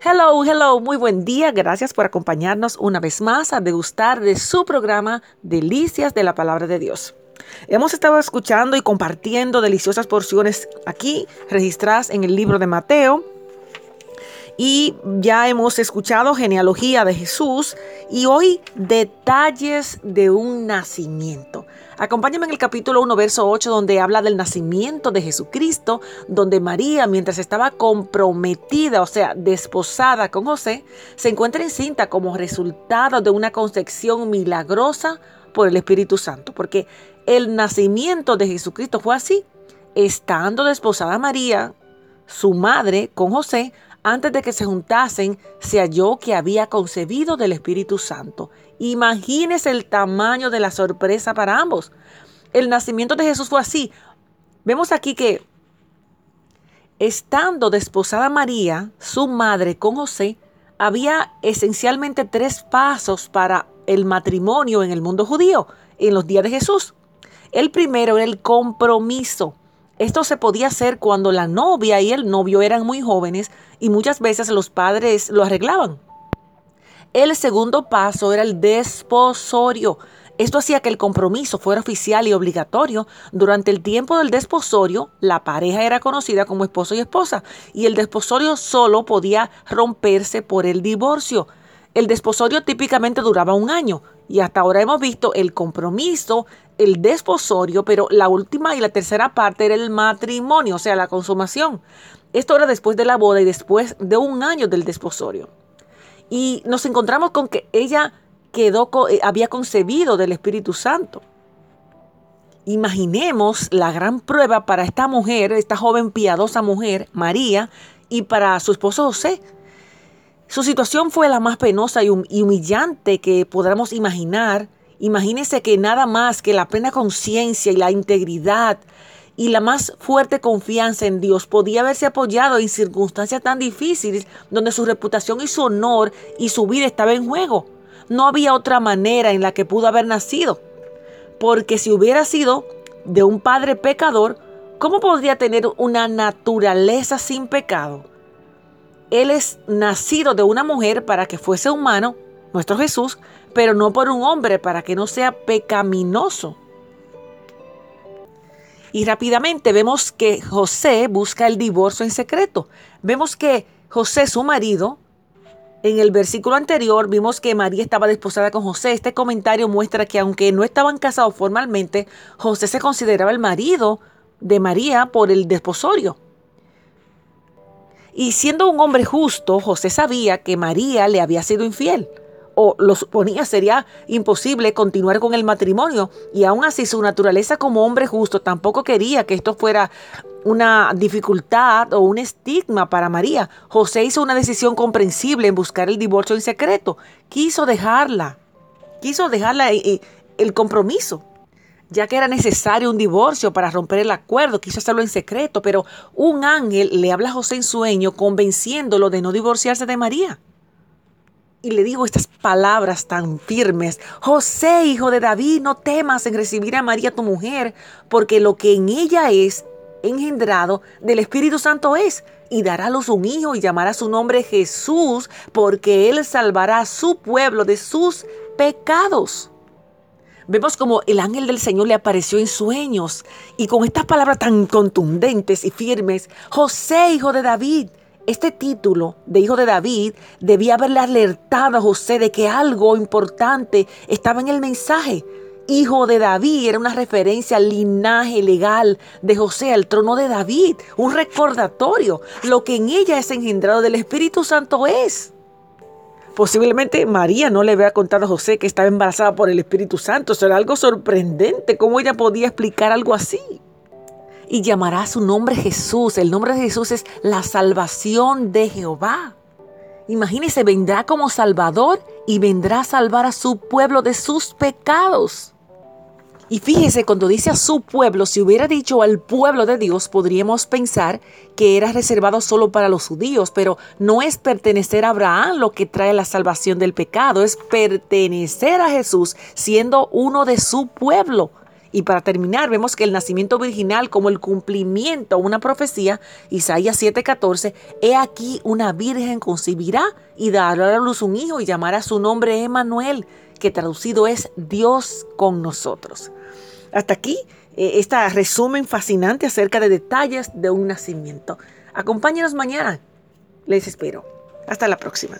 Hello, hello, muy buen día. Gracias por acompañarnos una vez más a degustar de su programa Delicias de la Palabra de Dios. Hemos estado escuchando y compartiendo deliciosas porciones aquí registradas en el libro de Mateo. Y ya hemos escuchado genealogía de Jesús y hoy detalles de un nacimiento. Acompáñame en el capítulo 1, verso 8, donde habla del nacimiento de Jesucristo, donde María, mientras estaba comprometida, o sea, desposada con José, se encuentra encinta como resultado de una concepción milagrosa por el Espíritu Santo, porque el nacimiento de Jesucristo fue así. Estando desposada María, su madre, con José, antes de que se juntasen, se halló que había concebido del Espíritu Santo. Imagínese el tamaño de la sorpresa para ambos. El nacimiento de Jesús fue así. Vemos aquí que estando desposada María, su madre con José, había esencialmente tres pasos para el matrimonio en el mundo judío en los días de Jesús. El primero era el compromiso. Esto se podía hacer cuando la novia y el novio eran muy jóvenes y muchas veces los padres lo arreglaban. El segundo paso era el desposorio. Esto hacía que el compromiso fuera oficial y obligatorio. Durante el tiempo del desposorio, la pareja era conocida como esposo y esposa y el desposorio solo podía romperse por el divorcio. El desposorio típicamente duraba un año y hasta ahora hemos visto el compromiso, el desposorio, pero la última y la tercera parte era el matrimonio, o sea, la consumación. Esto era después de la boda y después de un año del desposorio. Y nos encontramos con que ella quedó, eh, había concebido del Espíritu Santo. Imaginemos la gran prueba para esta mujer, esta joven piadosa mujer, María, y para su esposo José. Su situación fue la más penosa y humillante que podamos imaginar Imagínese que nada más que la plena conciencia y la integridad y la más fuerte confianza en Dios podía haberse apoyado en circunstancias tan difíciles donde su reputación y su honor y su vida estaban en juego. No había otra manera en la que pudo haber nacido. Porque si hubiera sido de un padre pecador, ¿cómo podría tener una naturaleza sin pecado? Él es nacido de una mujer para que fuese humano, nuestro Jesús, pero no por un hombre para que no sea pecaminoso. Y rápidamente vemos que José busca el divorcio en secreto. Vemos que José, su marido, en el versículo anterior vimos que María estaba desposada con José. Este comentario muestra que aunque no estaban casados formalmente, José se consideraba el marido de María por el desposorio. Y siendo un hombre justo, José sabía que María le había sido infiel o lo suponía sería imposible continuar con el matrimonio y aún así su naturaleza como hombre justo tampoco quería que esto fuera una dificultad o un estigma para María. José hizo una decisión comprensible en buscar el divorcio en secreto. Quiso dejarla, quiso dejarla el compromiso ya que era necesario un divorcio para romper el acuerdo, quiso hacerlo en secreto, pero un ángel le habla a José en sueño convenciéndolo de no divorciarse de María y le digo estas palabras tan firmes. José, hijo de David, no temas en recibir a María tu mujer, porque lo que en ella es engendrado del Espíritu Santo es, y dará a luz un hijo y llamará su nombre Jesús, porque él salvará a su pueblo de sus pecados. Vemos como el ángel del Señor le apareció en sueños y con estas palabras tan contundentes y firmes, José, hijo de David, este título de hijo de David debía haberle alertado a José de que algo importante estaba en el mensaje. Hijo de David era una referencia al linaje legal de José al trono de David, un recordatorio. Lo que en ella es engendrado del Espíritu Santo es. Posiblemente María no le había contado a José que estaba embarazada por el Espíritu Santo. Eso era algo sorprendente. ¿Cómo ella podía explicar algo así? y llamará su nombre Jesús. El nombre de Jesús es la salvación de Jehová. Imagínese, vendrá como Salvador y vendrá a salvar a su pueblo de sus pecados. Y fíjese, cuando dice a su pueblo, si hubiera dicho al pueblo de Dios, podríamos pensar que era reservado solo para los judíos, pero no es pertenecer a Abraham lo que trae la salvación del pecado, es pertenecer a Jesús siendo uno de su pueblo. Y para terminar, vemos que el nacimiento virginal como el cumplimiento a una profecía, Isaías 7:14, he aquí una virgen concebirá y dará a luz un hijo y llamará su nombre Emanuel, que traducido es Dios con nosotros. Hasta aquí este resumen fascinante acerca de detalles de un nacimiento. Acompáñenos mañana. Les espero. Hasta la próxima.